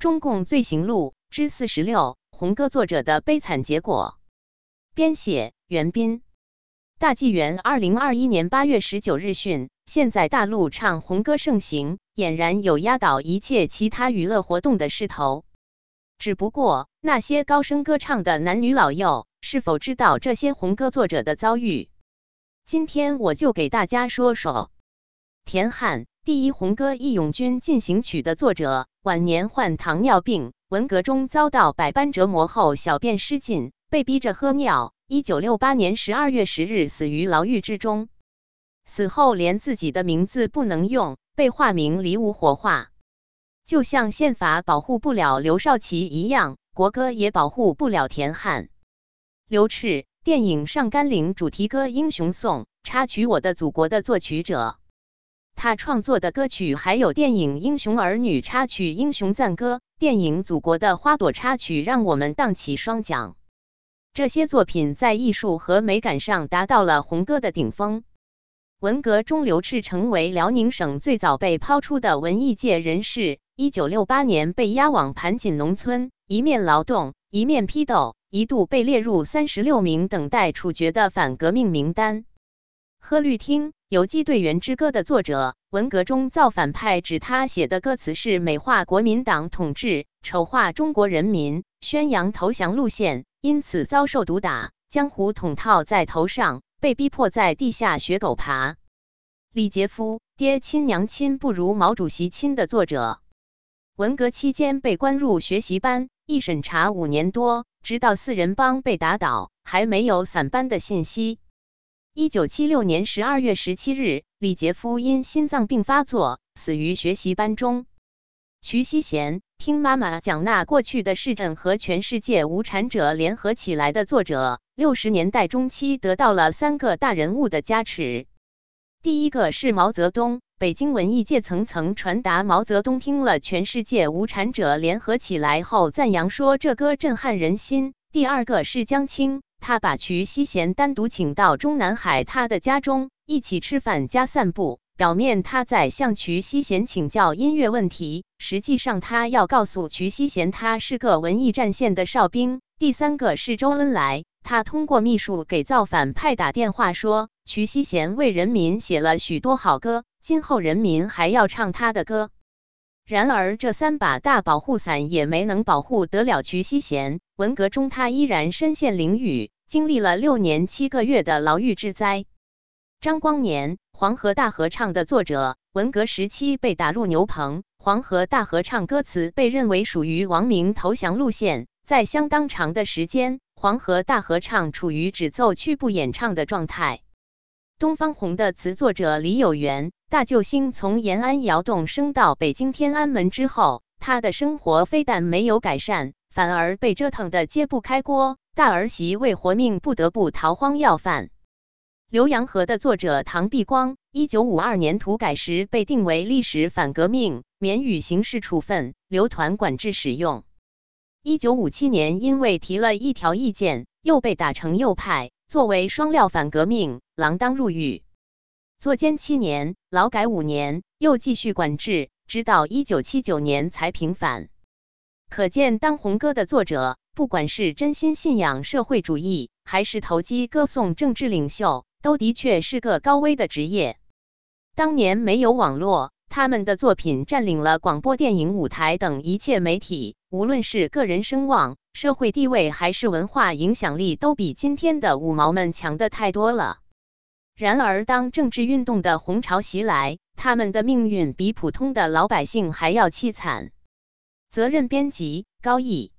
中共罪行录之四十六：红歌作者的悲惨结果。编写：袁斌。大纪元二零二一年八月十九日讯：现在大陆唱红歌盛行，俨然有压倒一切其他娱乐活动的势头。只不过，那些高声歌唱的男女老幼是否知道这些红歌作者的遭遇？今天我就给大家说说。田汉，第一红歌《义勇军进行曲》的作者，晚年患糖尿病，文革中遭到百般折磨后，小便失禁，被逼着喝尿。一九六八年十二月十日死于牢狱之中。死后连自己的名字不能用，被化名离无火化。就像宪法保护不了刘少奇一样，国歌也保护不了田汉。刘炽，电影《上甘岭》主题歌《英雄颂》插曲《我的祖国》的作曲者，他创作的歌曲还有电影《英雄儿女》插曲《英雄赞歌》，电影《祖国的花朵》插曲，让我们荡起双桨。这些作品在艺术和美感上达到了红歌的顶峰。文革中，刘炽成为辽宁省最早被抛出的文艺界人士。一九六八年被押往盘锦农村，一面劳动，一面批斗，一度被列入三十六名等待处决的反革命名单。贺绿汀《游击队员之歌》的作者，文革中造反派指他写的歌词是美化国民党统治，丑化中国人民，宣扬投降路线，因此遭受毒打，江湖桶套在头上，被逼迫在地下学狗爬。李杰夫《爹亲娘亲不如毛主席亲》的作者。文革期间被关入学习班，一审查五年多，直到四人帮被打倒，还没有散班的信息。一九七六年十二月十七日，李杰夫因心脏病发作死于学习班中。徐希贤听妈妈讲那过去的事件和全世界无产者联合起来的作者，六十年代中期得到了三个大人物的加持。第一个是毛泽东。北京文艺界层层传达，毛泽东听了全世界无产者联合起来后，赞扬说这歌震撼人心。第二个是江青，他把瞿希贤单独请到中南海他的家中，一起吃饭加散步。表面他在向瞿希贤请教音乐问题，实际上他要告诉瞿希贤，他是个文艺战线的哨兵。第三个是周恩来，他通过秘书给造反派打电话说，瞿希贤为人民写了许多好歌。今后人民还要唱他的歌，然而这三把大保护伞也没能保护得了瞿希贤。文革中，他依然身陷囹圄，经历了六年七个月的牢狱之灾。张光年《黄河大合唱》的作者，文革时期被打入牛棚，《黄河大合唱》歌词被认为属于王明投降路线，在相当长的时间，《黄河大合唱》处于只奏曲不演唱的状态。东方红的词作者李有元。大救星从延安窑洞升到北京天安门之后，他的生活非但没有改善，反而被折腾得揭不开锅。大儿媳为活命不得不逃荒要饭。浏阳河的作者唐碧光，一九五二年土改时被定为历史反革命，免予刑事处分，留团管制使用。一九五七年因为提了一条意见，又被打成右派，作为双料反革命，锒铛入狱。坐监七年，劳改五年，又继续管制，直到一九七九年才平反。可见，当红歌的作者，不管是真心信仰社会主义，还是投机歌颂政治领袖，都的确是个高危的职业。当年没有网络，他们的作品占领了广播电影、舞台等一切媒体，无论是个人声望、社会地位，还是文化影响力，都比今天的五毛们强的太多了。然而，当政治运动的红潮袭来，他们的命运比普通的老百姓还要凄惨。责任编辑：高毅。